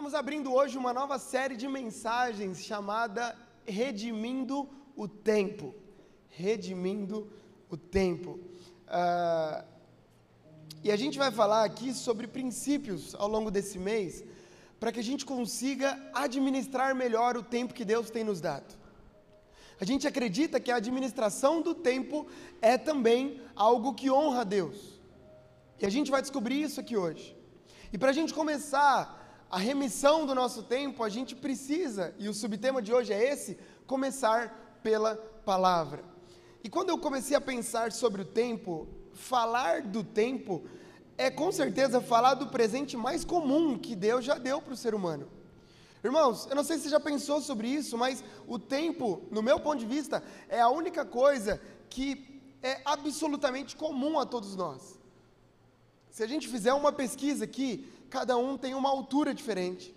Estamos abrindo hoje uma nova série de mensagens chamada Redimindo o Tempo. Redimindo o Tempo. Ah, e a gente vai falar aqui sobre princípios ao longo desse mês, para que a gente consiga administrar melhor o tempo que Deus tem nos dado. A gente acredita que a administração do tempo é também algo que honra a Deus. E a gente vai descobrir isso aqui hoje. E para a gente começar a remissão do nosso tempo, a gente precisa, e o subtema de hoje é esse, começar pela palavra. E quando eu comecei a pensar sobre o tempo, falar do tempo é com certeza falar do presente mais comum que Deus já deu para o ser humano. Irmãos, eu não sei se você já pensou sobre isso, mas o tempo, no meu ponto de vista, é a única coisa que é absolutamente comum a todos nós. Se a gente fizer uma pesquisa aqui, cada um tem uma altura diferente,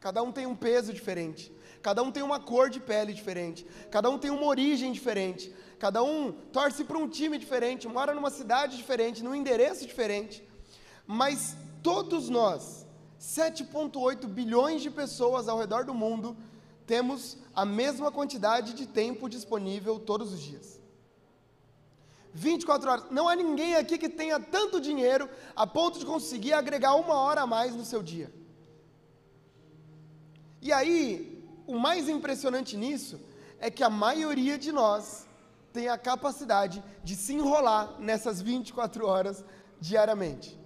cada um tem um peso diferente, cada um tem uma cor de pele diferente, cada um tem uma origem diferente, cada um torce para um time diferente, mora numa cidade diferente, num endereço diferente. Mas todos nós, 7,8 bilhões de pessoas ao redor do mundo, temos a mesma quantidade de tempo disponível todos os dias. 24 horas. Não há ninguém aqui que tenha tanto dinheiro a ponto de conseguir agregar uma hora a mais no seu dia. E aí, o mais impressionante nisso é que a maioria de nós tem a capacidade de se enrolar nessas 24 horas diariamente.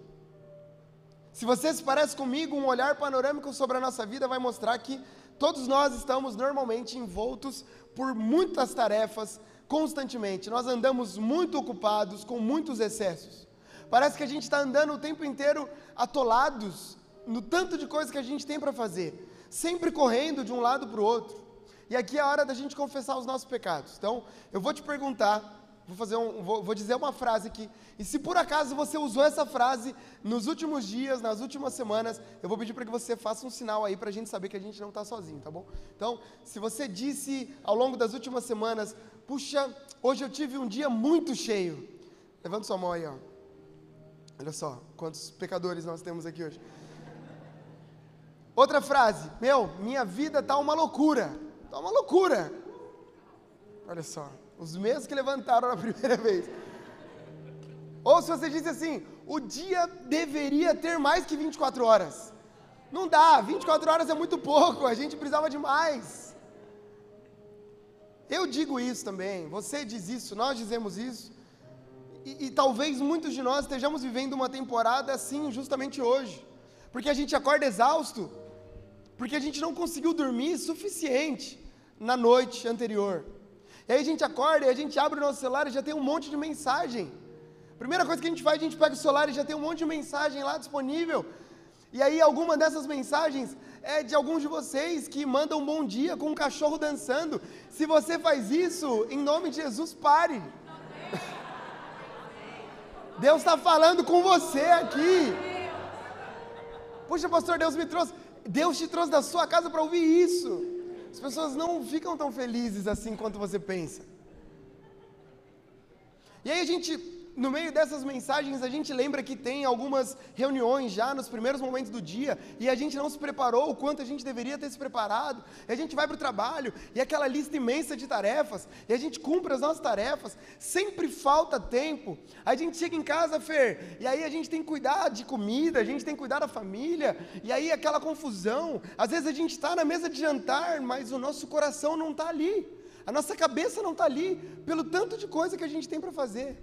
Se você se parece comigo, um olhar panorâmico sobre a nossa vida vai mostrar que todos nós estamos normalmente envoltos por muitas tarefas, constantemente. Nós andamos muito ocupados, com muitos excessos. Parece que a gente está andando o tempo inteiro atolados no tanto de coisas que a gente tem para fazer, sempre correndo de um lado para o outro. E aqui é a hora da gente confessar os nossos pecados. Então, eu vou te perguntar Vou, fazer um, vou, vou, dizer uma frase aqui. E se por acaso você usou essa frase nos últimos dias, nas últimas semanas, eu vou pedir para que você faça um sinal aí para a gente saber que a gente não está sozinho, tá bom? Então, se você disse ao longo das últimas semanas, puxa, hoje eu tive um dia muito cheio. Levanta sua mão aí, ó. Olha só, quantos pecadores nós temos aqui hoje. Outra frase, meu, minha vida tá uma loucura. Tá uma loucura. Olha só. Os mesmos que levantaram na primeira vez. Ou se você disse assim, o dia deveria ter mais que 24 horas. Não dá, 24 horas é muito pouco, a gente precisava de mais. Eu digo isso também, você diz isso, nós dizemos isso. E, e talvez muitos de nós estejamos vivendo uma temporada assim justamente hoje. Porque a gente acorda exausto, porque a gente não conseguiu dormir suficiente na noite anterior. E aí a gente acorda e a gente abre o nosso celular e já tem um monte de mensagem. Primeira coisa que a gente faz, a gente pega o celular e já tem um monte de mensagem lá disponível. E aí alguma dessas mensagens é de alguns de vocês que mandam um bom dia com um cachorro dançando. Se você faz isso, em nome de Jesus, pare. Deus está falando com você aqui. Puxa, pastor, Deus me trouxe. Deus te trouxe da sua casa para ouvir isso. As pessoas não ficam tão felizes assim quanto você pensa. E aí a gente no meio dessas mensagens a gente lembra que tem algumas reuniões já nos primeiros momentos do dia e a gente não se preparou o quanto a gente deveria ter se preparado. E a gente vai para o trabalho e aquela lista imensa de tarefas e a gente cumpre as nossas tarefas. Sempre falta tempo. A gente chega em casa, Fer, e aí a gente tem que cuidar de comida, a gente tem que cuidar da família e aí aquela confusão. Às vezes a gente está na mesa de jantar, mas o nosso coração não está ali. A nossa cabeça não está ali, pelo tanto de coisa que a gente tem para fazer.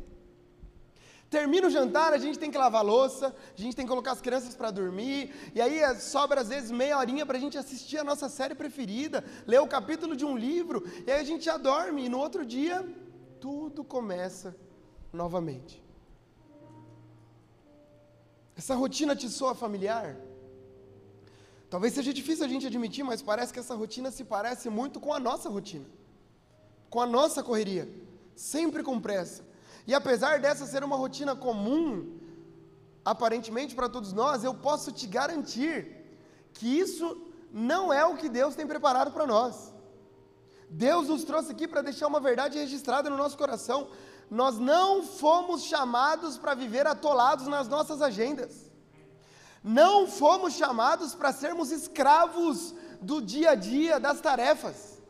Termina o jantar, a gente tem que lavar louça, a gente tem que colocar as crianças para dormir, e aí eh, sobra às vezes meia horinha para a gente assistir a nossa série preferida, ler o capítulo de um livro, e aí a gente já dorme, e no outro dia tudo começa novamente. Essa rotina te soa familiar? Talvez seja difícil a gente admitir, mas parece que essa rotina se parece muito com a nossa rotina, com a nossa correria, sempre com pressa e apesar dessa ser uma rotina comum, aparentemente para todos nós, eu posso te garantir que isso não é o que Deus tem preparado para nós. Deus nos trouxe aqui para deixar uma verdade registrada no nosso coração. Nós não fomos chamados para viver atolados nas nossas agendas. Não fomos chamados para sermos escravos do dia a dia, das tarefas.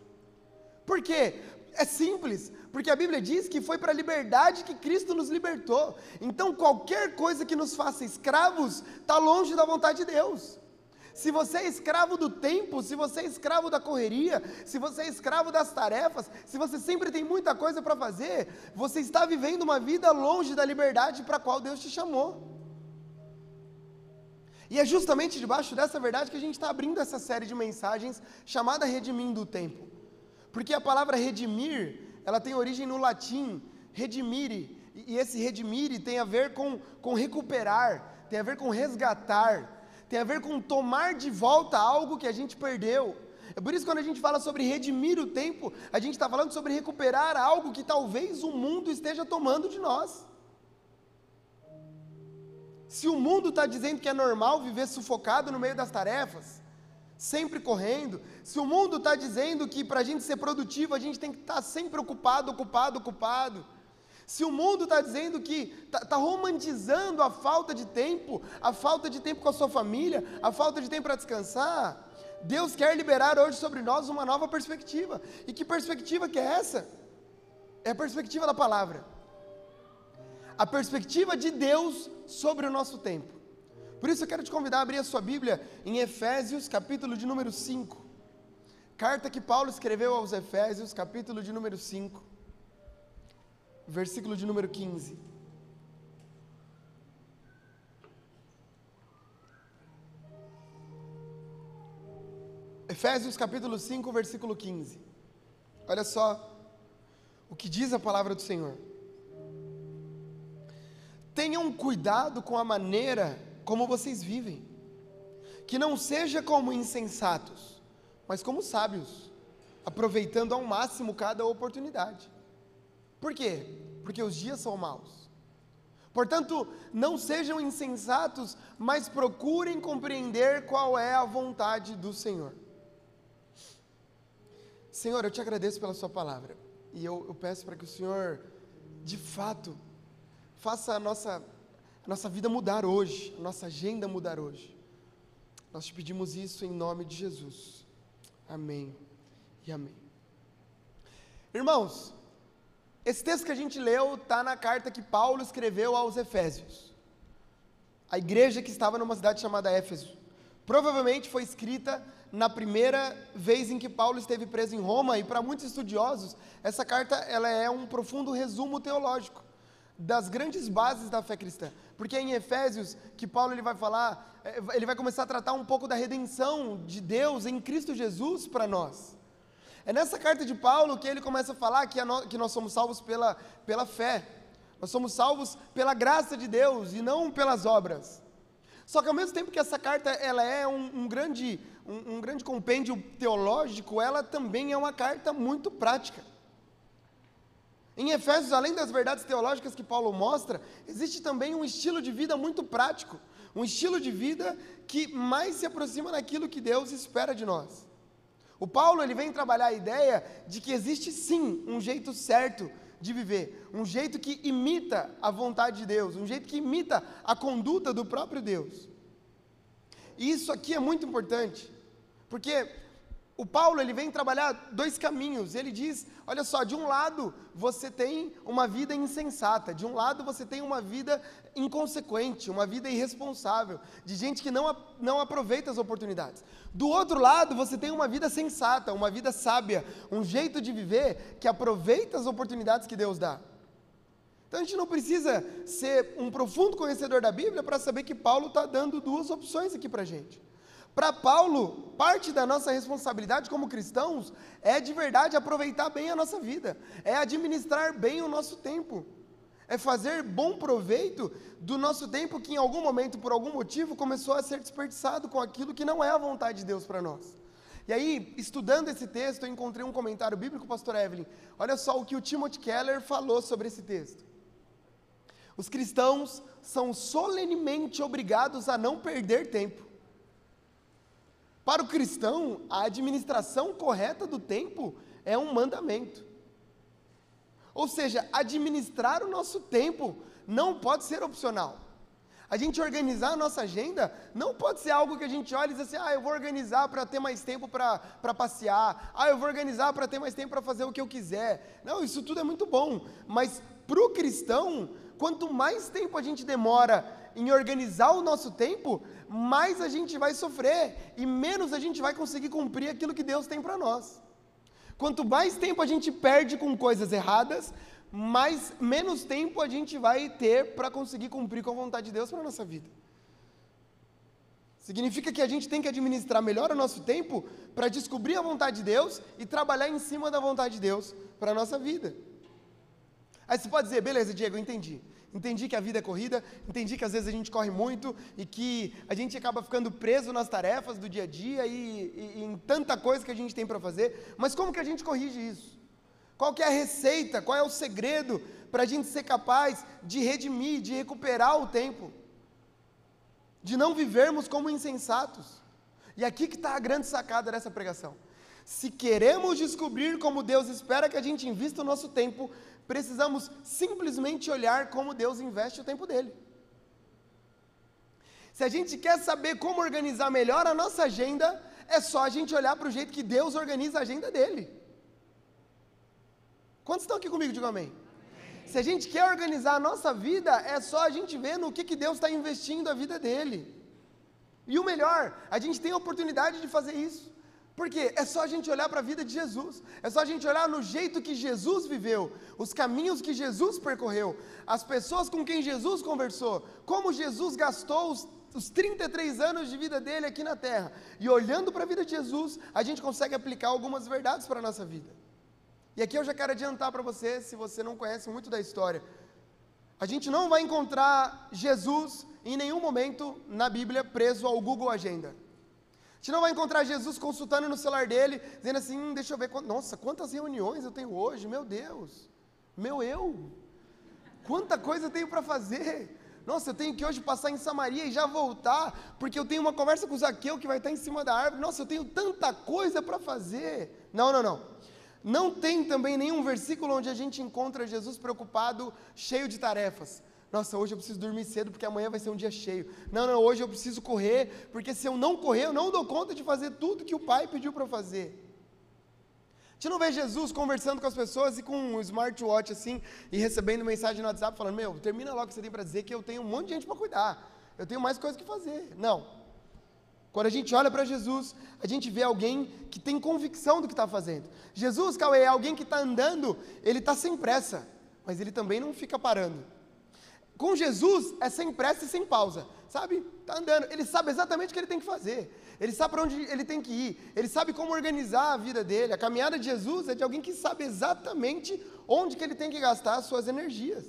Por quê? É simples, porque a Bíblia diz que foi para a liberdade que Cristo nos libertou. Então, qualquer coisa que nos faça escravos está longe da vontade de Deus. Se você é escravo do tempo, se você é escravo da correria, se você é escravo das tarefas, se você sempre tem muita coisa para fazer, você está vivendo uma vida longe da liberdade para a qual Deus te chamou. E é justamente debaixo dessa verdade que a gente está abrindo essa série de mensagens chamada Redimindo o Tempo. Porque a palavra redimir, ela tem origem no latim, redimire, e esse redimire tem a ver com, com recuperar, tem a ver com resgatar, tem a ver com tomar de volta algo que a gente perdeu. É por isso que quando a gente fala sobre redimir o tempo, a gente está falando sobre recuperar algo que talvez o mundo esteja tomando de nós. Se o mundo está dizendo que é normal viver sufocado no meio das tarefas, sempre correndo, se o mundo está dizendo que para a gente ser produtivo a gente tem que estar tá sempre ocupado, ocupado, ocupado, se o mundo está dizendo que está tá romantizando a falta de tempo, a falta de tempo com a sua família, a falta de tempo para descansar, Deus quer liberar hoje sobre nós uma nova perspectiva. E que perspectiva que é essa? É a perspectiva da palavra a perspectiva de Deus sobre o nosso tempo. Por isso eu quero te convidar a abrir a sua Bíblia em Efésios, capítulo de número 5. Carta que Paulo escreveu aos Efésios, capítulo de número 5, versículo de número 15. Efésios capítulo 5, versículo 15. Olha só o que diz a palavra do Senhor. Tenham cuidado com a maneira como vocês vivem, que não seja como insensatos, mas como sábios, aproveitando ao máximo cada oportunidade. Por quê? Porque os dias são maus. Portanto, não sejam insensatos, mas procurem compreender qual é a vontade do Senhor. Senhor, eu te agradeço pela Sua palavra, e eu, eu peço para que o Senhor, de fato, faça a nossa, a nossa vida mudar hoje, a nossa agenda mudar hoje. Nós te pedimos isso em nome de Jesus. Amém e amém. Irmãos, esse texto que a gente leu está na carta que Paulo escreveu aos Efésios. A igreja que estava numa cidade chamada Éfeso. Provavelmente foi escrita na primeira vez em que Paulo esteve preso em Roma, e para muitos estudiosos, essa carta ela é um profundo resumo teológico das grandes bases da fé cristã. Porque é em Efésios que Paulo ele vai falar, é, ele vai começar a tratar um pouco da redenção de Deus em Cristo Jesus para nós. É nessa carta de Paulo que ele começa a falar que, no, que nós somos salvos pela, pela fé. Nós somos salvos pela graça de Deus e não pelas obras. Só que ao mesmo tempo que essa carta ela é um, um grande, um, um grande compêndio teológico, ela também é uma carta muito prática. Em Efésios, além das verdades teológicas que Paulo mostra, existe também um estilo de vida muito prático, um estilo de vida que mais se aproxima daquilo que Deus espera de nós. O Paulo ele vem trabalhar a ideia de que existe sim um jeito certo de viver, um jeito que imita a vontade de Deus, um jeito que imita a conduta do próprio Deus. E isso aqui é muito importante, porque o Paulo ele vem trabalhar dois caminhos. Ele diz: olha só, de um lado você tem uma vida insensata, de um lado você tem uma vida inconsequente, uma vida irresponsável, de gente que não, não aproveita as oportunidades. Do outro lado você tem uma vida sensata, uma vida sábia, um jeito de viver que aproveita as oportunidades que Deus dá. Então a gente não precisa ser um profundo conhecedor da Bíblia para saber que Paulo está dando duas opções aqui para a gente. Para Paulo, parte da nossa responsabilidade como cristãos é de verdade aproveitar bem a nossa vida, é administrar bem o nosso tempo, é fazer bom proveito do nosso tempo que em algum momento, por algum motivo, começou a ser desperdiçado com aquilo que não é a vontade de Deus para nós. E aí, estudando esse texto, eu encontrei um comentário bíblico, pastor Evelyn. Olha só o que o Timothy Keller falou sobre esse texto. Os cristãos são solenemente obrigados a não perder tempo para o cristão, a administração correta do tempo é um mandamento. Ou seja, administrar o nosso tempo não pode ser opcional. A gente organizar a nossa agenda não pode ser algo que a gente olha e diz assim: ah, eu vou organizar para ter mais tempo para passear, ah, eu vou organizar para ter mais tempo para fazer o que eu quiser. Não, isso tudo é muito bom, mas para o cristão, quanto mais tempo a gente demora em organizar o nosso tempo, mais a gente vai sofrer e menos a gente vai conseguir cumprir aquilo que Deus tem para nós. Quanto mais tempo a gente perde com coisas erradas, mais menos tempo a gente vai ter para conseguir cumprir com a vontade de Deus para nossa vida. Significa que a gente tem que administrar melhor o nosso tempo para descobrir a vontade de Deus e trabalhar em cima da vontade de Deus para nossa vida. Aí você pode dizer, beleza, Diego, entendi. Entendi que a vida é corrida, entendi que às vezes a gente corre muito e que a gente acaba ficando preso nas tarefas do dia a dia e, e, e em tanta coisa que a gente tem para fazer, mas como que a gente corrige isso? Qual que é a receita? Qual é o segredo para a gente ser capaz de redimir, de recuperar o tempo? De não vivermos como insensatos. E aqui que está a grande sacada dessa pregação. Se queremos descobrir como Deus espera que a gente invista o nosso tempo, precisamos simplesmente olhar como Deus investe o tempo dele. Se a gente quer saber como organizar melhor a nossa agenda, é só a gente olhar para o jeito que Deus organiza a agenda dele. Quantos estão aqui comigo? Diga amém. Se a gente quer organizar a nossa vida, é só a gente ver no que, que Deus está investindo a vida dele. E o melhor, a gente tem a oportunidade de fazer isso. Porque é só a gente olhar para a vida de Jesus, é só a gente olhar no jeito que Jesus viveu, os caminhos que Jesus percorreu, as pessoas com quem Jesus conversou, como Jesus gastou os, os 33 anos de vida dele aqui na terra. E olhando para a vida de Jesus, a gente consegue aplicar algumas verdades para a nossa vida. E aqui eu já quero adiantar para você, se você não conhece muito da história, a gente não vai encontrar Jesus em nenhum momento na Bíblia preso ao Google Agenda. Gente não vai encontrar Jesus consultando no celular dele, dizendo assim: hum, deixa eu ver, nossa, quantas reuniões eu tenho hoje, meu Deus, meu eu, quanta coisa eu tenho para fazer. Nossa, eu tenho que hoje passar em Samaria e já voltar, porque eu tenho uma conversa com o Zaqueu que vai estar em cima da árvore. Nossa, eu tenho tanta coisa para fazer. Não, não, não. Não tem também nenhum versículo onde a gente encontra Jesus preocupado, cheio de tarefas. Nossa, hoje eu preciso dormir cedo porque amanhã vai ser um dia cheio. Não, não, hoje eu preciso correr, porque se eu não correr, eu não dou conta de fazer tudo que o Pai pediu para fazer. A gente não vê Jesus conversando com as pessoas e com um smartwatch assim, e recebendo mensagem no WhatsApp falando: Meu, termina logo o que você tem para dizer que eu tenho um monte de gente para cuidar. Eu tenho mais coisas que fazer. Não. Quando a gente olha para Jesus, a gente vê alguém que tem convicção do que está fazendo. Jesus, Cauê, é alguém que está andando, ele está sem pressa, mas ele também não fica parando. Com Jesus é sem pressa e sem pausa, sabe? Está andando, ele sabe exatamente o que ele tem que fazer, ele sabe para onde ele tem que ir, ele sabe como organizar a vida dele. A caminhada de Jesus é de alguém que sabe exatamente onde que ele tem que gastar as suas energias.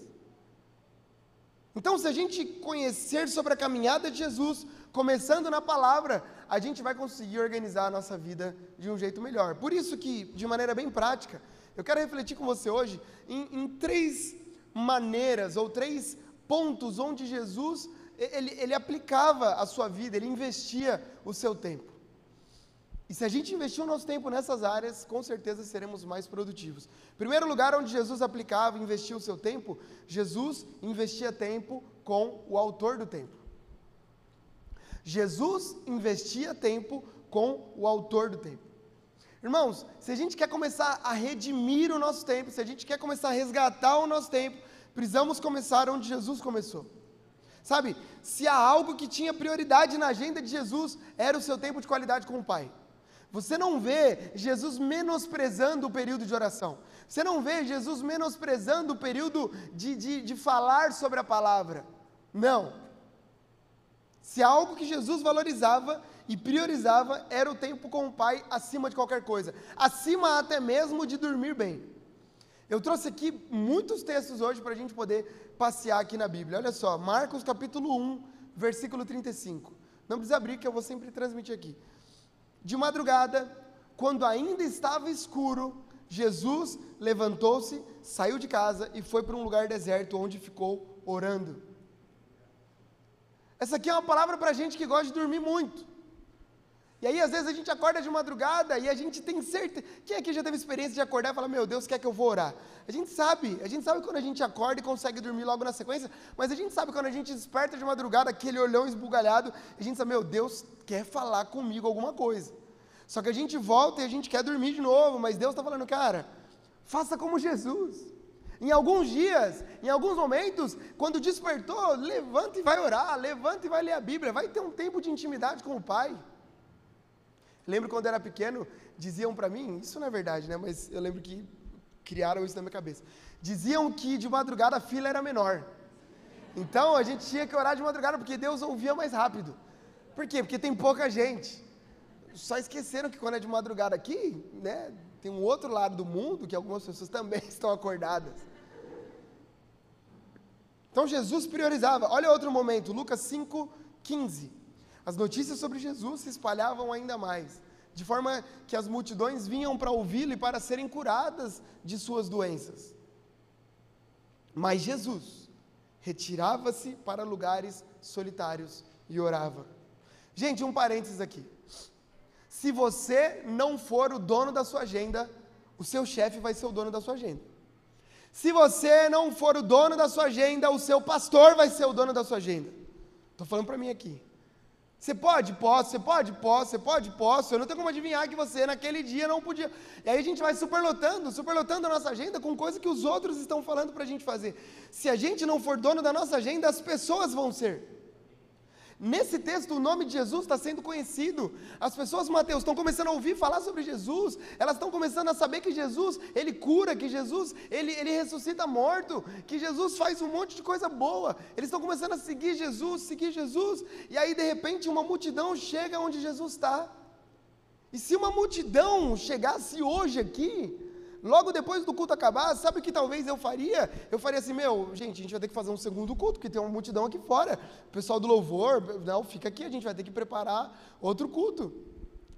Então, se a gente conhecer sobre a caminhada de Jesus, começando na palavra, a gente vai conseguir organizar a nossa vida de um jeito melhor. Por isso que, de maneira bem prática, eu quero refletir com você hoje em, em três maneiras ou três pontos onde Jesus ele, ele aplicava a sua vida, ele investia o seu tempo. E se a gente investir o nosso tempo nessas áreas, com certeza seremos mais produtivos. Primeiro lugar onde Jesus aplicava, investia o seu tempo, Jesus investia tempo com o autor do tempo. Jesus investia tempo com o autor do tempo. Irmãos, se a gente quer começar a redimir o nosso tempo, se a gente quer começar a resgatar o nosso tempo, precisamos começar onde Jesus começou. Sabe, se há algo que tinha prioridade na agenda de Jesus, era o seu tempo de qualidade com o Pai. Você não vê Jesus menosprezando o período de oração. Você não vê Jesus menosprezando o período de, de, de falar sobre a palavra. Não. Se algo que Jesus valorizava e priorizava era o tempo com o Pai acima de qualquer coisa, acima até mesmo de dormir bem. Eu trouxe aqui muitos textos hoje para a gente poder passear aqui na Bíblia. Olha só, Marcos capítulo 1, versículo 35. Não precisa abrir, que eu vou sempre transmitir aqui. De madrugada, quando ainda estava escuro, Jesus levantou-se, saiu de casa e foi para um lugar deserto onde ficou orando. Essa aqui é uma palavra para gente que gosta de dormir muito. E aí, às vezes, a gente acorda de madrugada e a gente tem certeza. Quem aqui já teve experiência de acordar e falar, meu Deus, quer que eu vou orar? A gente sabe, a gente sabe quando a gente acorda e consegue dormir logo na sequência, mas a gente sabe quando a gente desperta de madrugada, aquele olhão esbugalhado, a gente sabe, meu Deus, quer falar comigo alguma coisa. Só que a gente volta e a gente quer dormir de novo, mas Deus está falando, cara, faça como Jesus. Em alguns dias, em alguns momentos, quando despertou, levanta e vai orar, levanta e vai ler a Bíblia, vai ter um tempo de intimidade com o Pai. Lembro quando era pequeno, diziam para mim, isso não é verdade, né? Mas eu lembro que criaram isso na minha cabeça. Diziam que de madrugada a fila era menor. Então a gente tinha que orar de madrugada porque Deus ouvia mais rápido. Por quê? Porque tem pouca gente. Só esqueceram que quando é de madrugada aqui, né, tem um outro lado do mundo que algumas pessoas também estão acordadas. Então Jesus priorizava. Olha outro momento, Lucas 5, 15. As notícias sobre Jesus se espalhavam ainda mais, de forma que as multidões vinham para ouvi-lo e para serem curadas de suas doenças. Mas Jesus retirava-se para lugares solitários e orava. Gente, um parênteses aqui. Se você não for o dono da sua agenda, o seu chefe vai ser o dono da sua agenda. Se você não for o dono da sua agenda, o seu pastor vai ser o dono da sua agenda. Estou falando para mim aqui. Você pode? Posso. Você pode? Posso. Você pode? Posso. Eu não tenho como adivinhar que você naquele dia não podia. E aí a gente vai superlotando, superlotando a nossa agenda com coisas que os outros estão falando para a gente fazer. Se a gente não for dono da nossa agenda, as pessoas vão ser. Nesse texto, o nome de Jesus está sendo conhecido. As pessoas, Mateus, estão começando a ouvir falar sobre Jesus. Elas estão começando a saber que Jesus, Ele cura, que Jesus, Ele, ele ressuscita morto, que Jesus faz um monte de coisa boa. Eles estão começando a seguir Jesus, seguir Jesus. E aí, de repente, uma multidão chega onde Jesus está. E se uma multidão chegasse hoje aqui, logo depois do culto acabar, sabe o que talvez eu faria? Eu faria assim, meu, gente, a gente vai ter que fazer um segundo culto, porque tem uma multidão aqui fora. O pessoal do louvor, não, fica aqui, a gente vai ter que preparar outro culto.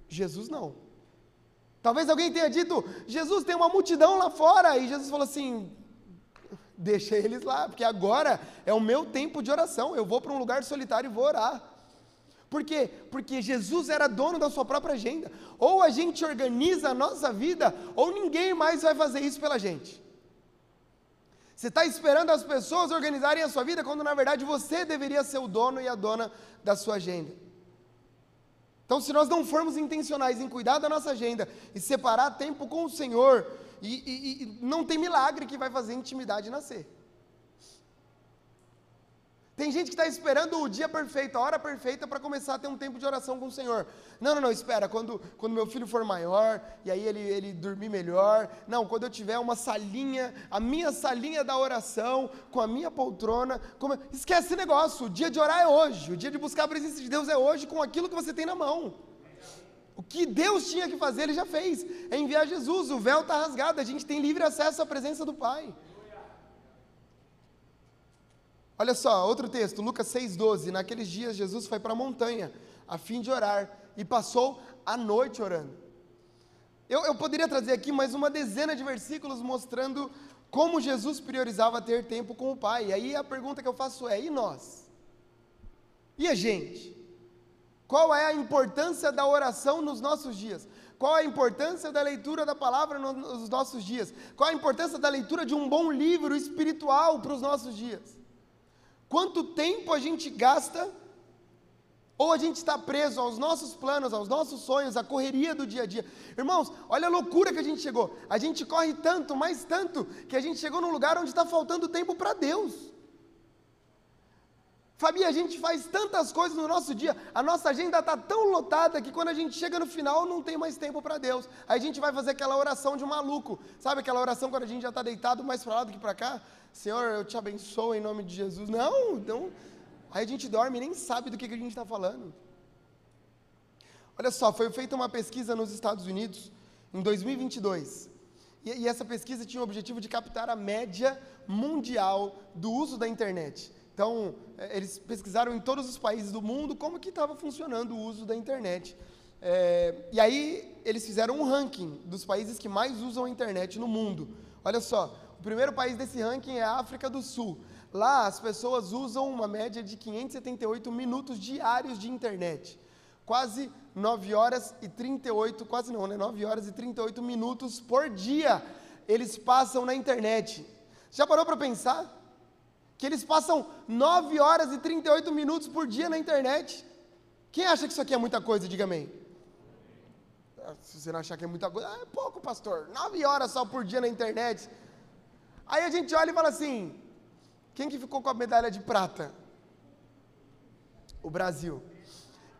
Jesus não. Talvez alguém tenha dito, Jesus tem uma multidão lá fora, e Jesus falou assim, deixa eles lá, porque agora é o meu tempo de oração, eu vou para um lugar solitário e vou orar. Por quê? Porque Jesus era dono da sua própria agenda. Ou a gente organiza a nossa vida, ou ninguém mais vai fazer isso pela gente. Você está esperando as pessoas organizarem a sua vida, quando na verdade você deveria ser o dono e a dona da sua agenda. Então, se nós não formos intencionais em cuidar da nossa agenda e separar tempo com o Senhor, e, e, e não tem milagre que vai fazer intimidade nascer. Tem gente que está esperando o dia perfeito, a hora perfeita para começar a ter um tempo de oração com o Senhor. Não, não, não, espera, quando, quando meu filho for maior, e aí ele, ele dormir melhor. Não, quando eu tiver uma salinha, a minha salinha da oração, com a minha poltrona. Como... Esquece esse negócio, o dia de orar é hoje, o dia de buscar a presença de Deus é hoje, com aquilo que você tem na mão. O que Deus tinha que fazer, Ele já fez. É enviar Jesus, o véu está rasgado, a gente tem livre acesso à presença do Pai. Olha só, outro texto, Lucas 6,12. Naqueles dias Jesus foi para a montanha a fim de orar e passou a noite orando. Eu, eu poderia trazer aqui mais uma dezena de versículos mostrando como Jesus priorizava ter tempo com o Pai. E aí a pergunta que eu faço é: e nós? E a gente? Qual é a importância da oração nos nossos dias? Qual a importância da leitura da palavra nos nossos dias? Qual a importância da leitura de um bom livro espiritual para os nossos dias? Quanto tempo a gente gasta, ou a gente está preso aos nossos planos, aos nossos sonhos, à correria do dia a dia. Irmãos, olha a loucura que a gente chegou. A gente corre tanto, mais tanto, que a gente chegou num lugar onde está faltando tempo para Deus. Fabi, a gente faz tantas coisas no nosso dia, a nossa agenda está tão lotada que quando a gente chega no final não tem mais tempo para Deus. Aí a gente vai fazer aquela oração de um maluco. Sabe aquela oração quando a gente já está deitado mais para lá do que para cá? Senhor, eu te abençoo em nome de Jesus. Não, não. Aí a gente dorme e nem sabe do que, que a gente está falando. Olha só, foi feita uma pesquisa nos Estados Unidos em 2022. E, e essa pesquisa tinha o objetivo de captar a média mundial do uso da internet. Então, é, eles pesquisaram em todos os países do mundo como que estava funcionando o uso da internet. É, e aí, eles fizeram um ranking dos países que mais usam a internet no mundo. Olha só, primeiro país desse ranking é a África do Sul. Lá as pessoas usam uma média de 578 minutos diários de internet. quase 9 horas e 38, quase não, né? 9 horas e 38 minutos por dia eles passam na internet. Já parou para pensar? Que eles passam 9 horas e 38 minutos por dia na internet. Quem acha que isso aqui é muita coisa, diga amém. Ah, se você não achar que é muita coisa, é pouco, pastor. 9 horas só por dia na internet. Aí a gente olha e fala assim: quem que ficou com a medalha de prata? O Brasil.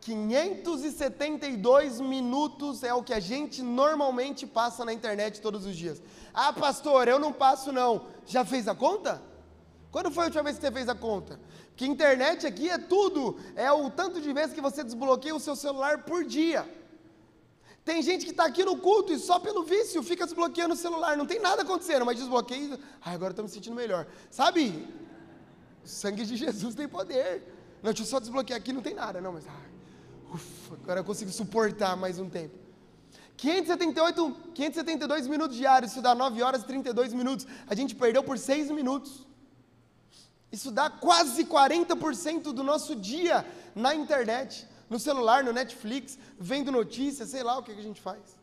572 minutos é o que a gente normalmente passa na internet todos os dias. Ah, pastor, eu não passo não. Já fez a conta? Quando foi a última vez que você fez a conta? Que internet aqui é tudo. É o tanto de vezes que você desbloqueia o seu celular por dia. Tem gente que está aqui no culto e só pelo vício fica desbloqueando o celular. Não tem nada acontecendo, mas desbloqueia. Ai, agora estou me sentindo melhor. Sabe? O sangue de Jesus tem poder. Não, deixa eu só desbloquear aqui, não tem nada. Não, mas. Ai, Ufa, agora eu consigo suportar mais um tempo. 578, 572 minutos diários, isso dá 9 horas e 32 minutos. A gente perdeu por 6 minutos. Isso dá quase 40% do nosso dia na internet, no celular, no Netflix, vendo notícias, sei lá o que a gente faz.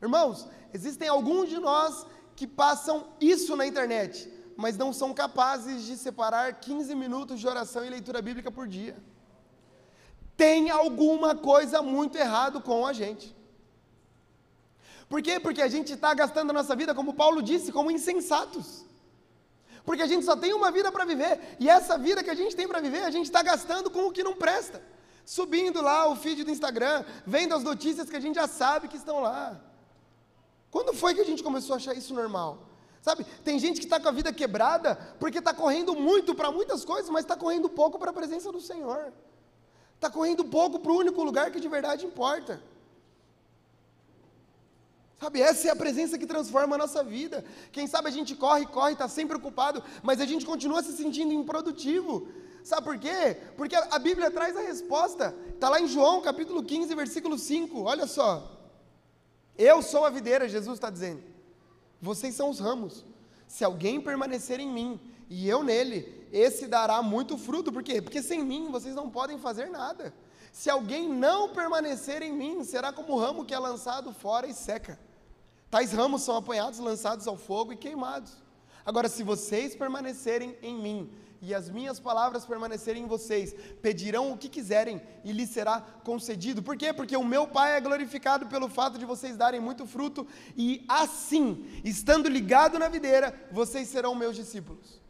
Irmãos, existem alguns de nós que passam isso na internet, mas não são capazes de separar 15 minutos de oração e leitura bíblica por dia tem alguma coisa muito errado com a gente. Por quê? Porque a gente está gastando a nossa vida, como Paulo disse, como insensatos. Porque a gente só tem uma vida para viver, e essa vida que a gente tem para viver, a gente está gastando com o que não presta. Subindo lá o feed do Instagram, vendo as notícias que a gente já sabe que estão lá. Quando foi que a gente começou a achar isso normal? Sabe, tem gente que está com a vida quebrada porque está correndo muito para muitas coisas, mas está correndo pouco para a presença do Senhor. Está correndo pouco para o único lugar que de verdade importa. Sabe, essa é a presença que transforma a nossa vida. Quem sabe a gente corre, corre, está sempre ocupado, mas a gente continua se sentindo improdutivo. Sabe por quê? Porque a Bíblia traz a resposta. Está lá em João capítulo 15, versículo 5. Olha só. Eu sou a videira, Jesus está dizendo. Vocês são os ramos. Se alguém permanecer em mim e eu nele, esse dará muito fruto. Por quê? Porque sem mim vocês não podem fazer nada. Se alguém não permanecer em mim, será como o ramo que é lançado fora e seca. Tais ramos são apanhados, lançados ao fogo e queimados. Agora, se vocês permanecerem em mim e as minhas palavras permanecerem em vocês, pedirão o que quiserem e lhes será concedido. Por quê? Porque o meu Pai é glorificado pelo fato de vocês darem muito fruto e assim, estando ligado na videira, vocês serão meus discípulos.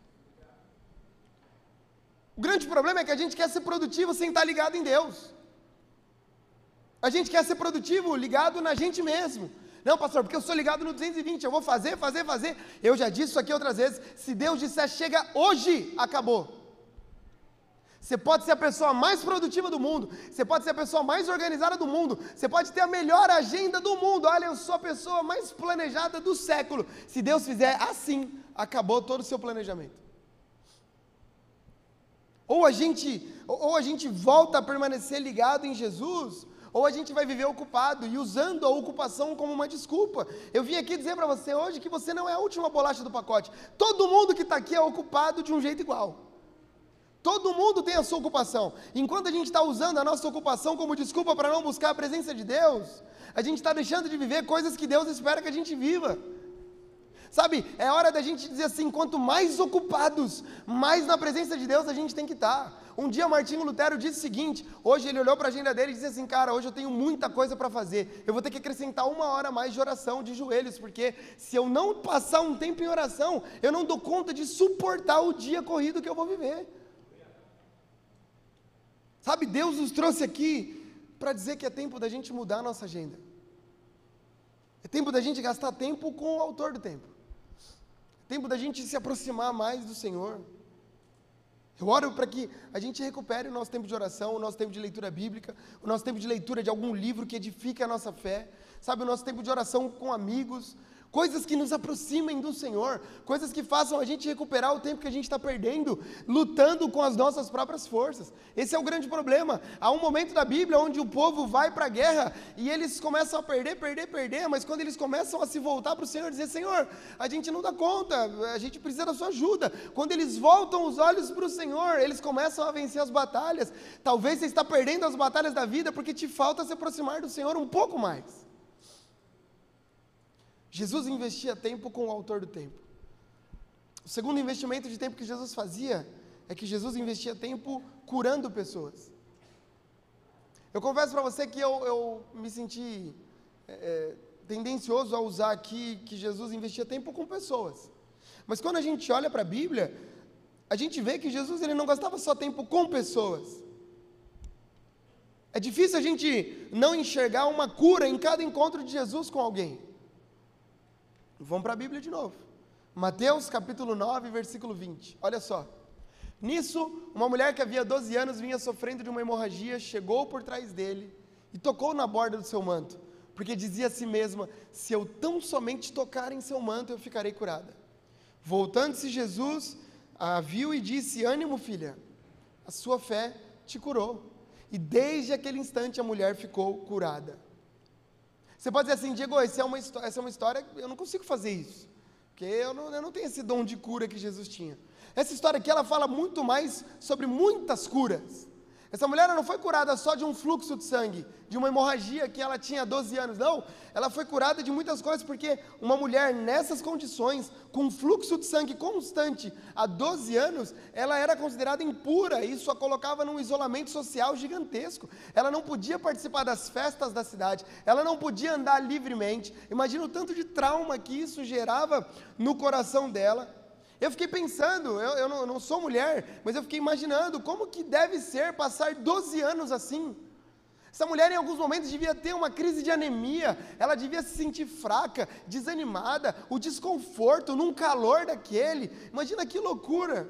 O grande problema é que a gente quer ser produtivo sem estar ligado em Deus. A gente quer ser produtivo ligado na gente mesmo. Não, pastor, porque eu sou ligado no 220, eu vou fazer, fazer, fazer. Eu já disse isso aqui outras vezes. Se Deus disser chega hoje, acabou. Você pode ser a pessoa mais produtiva do mundo, você pode ser a pessoa mais organizada do mundo, você pode ter a melhor agenda do mundo. Olha, eu sou a pessoa mais planejada do século. Se Deus fizer assim, acabou todo o seu planejamento. Ou a gente, ou a gente volta a permanecer ligado em Jesus, ou a gente vai viver ocupado e usando a ocupação como uma desculpa. Eu vim aqui dizer para você hoje que você não é a última bolacha do pacote. Todo mundo que está aqui é ocupado de um jeito igual. Todo mundo tem a sua ocupação. Enquanto a gente está usando a nossa ocupação como desculpa para não buscar a presença de Deus, a gente está deixando de viver coisas que Deus espera que a gente viva. Sabe, é hora da gente dizer assim: quanto mais ocupados, mais na presença de Deus a gente tem que estar. Um dia Martinho Lutero disse o seguinte: hoje ele olhou para a agenda dele e disse assim, cara, hoje eu tenho muita coisa para fazer. Eu vou ter que acrescentar uma hora a mais de oração, de joelhos, porque se eu não passar um tempo em oração, eu não dou conta de suportar o dia corrido que eu vou viver. Sabe, Deus nos trouxe aqui para dizer que é tempo da gente mudar a nossa agenda. É tempo da gente gastar tempo com o autor do tempo. Tempo da gente se aproximar mais do Senhor. Eu oro para que a gente recupere o nosso tempo de oração, o nosso tempo de leitura bíblica, o nosso tempo de leitura de algum livro que edifique a nossa fé, sabe, o nosso tempo de oração com amigos, coisas que nos aproximem do Senhor, coisas que façam a gente recuperar o tempo que a gente está perdendo, lutando com as nossas próprias forças. Esse é o grande problema. Há um momento da Bíblia onde o povo vai para a guerra e eles começam a perder, perder, perder, mas quando eles começam a se voltar para o Senhor e dizer: Senhor, a gente não dá conta, a gente precisa da sua ajuda. Quando eles voltam os olhos para o Senhor, eles começam a vencer as batalhas. Talvez você está perdendo as batalhas da vida porque te falta se aproximar do Senhor um pouco mais. Jesus investia tempo com o autor do tempo. O segundo investimento de tempo que Jesus fazia é que Jesus investia tempo curando pessoas. Eu confesso para você que eu, eu me senti é, é, tendencioso a usar aqui que Jesus investia tempo com pessoas. Mas quando a gente olha para a Bíblia, a gente vê que Jesus ele não gastava só tempo com pessoas. É difícil a gente não enxergar uma cura em cada encontro de Jesus com alguém. Vamos para a Bíblia de novo. Mateus capítulo 9, versículo 20. Olha só. Nisso, uma mulher que havia 12 anos vinha sofrendo de uma hemorragia, chegou por trás dele e tocou na borda do seu manto, porque dizia a si mesma: Se eu tão somente tocar em seu manto, eu ficarei curada. Voltando-se, Jesus a viu e disse: Ânimo, filha, a sua fé te curou. E desde aquele instante a mulher ficou curada. Você pode dizer assim, Diego, essa é uma, essa é uma história, eu não consigo fazer isso. Porque eu não, eu não tenho esse dom de cura que Jesus tinha. Essa história aqui, ela fala muito mais sobre muitas curas. Essa mulher não foi curada só de um fluxo de sangue, de uma hemorragia que ela tinha 12 anos, não. Ela foi curada de muitas coisas, porque uma mulher nessas condições, com um fluxo de sangue constante há 12 anos, ela era considerada impura, e isso a colocava num isolamento social gigantesco. Ela não podia participar das festas da cidade, ela não podia andar livremente. Imagina o tanto de trauma que isso gerava no coração dela. Eu fiquei pensando, eu, eu, não, eu, não, sou mulher, mas eu fiquei imaginando como que deve ser passar 12 anos assim. Essa mulher em alguns momentos devia ter uma crise de anemia, ela devia se sentir fraca, desanimada, o desconforto num calor daquele. Imagina que loucura.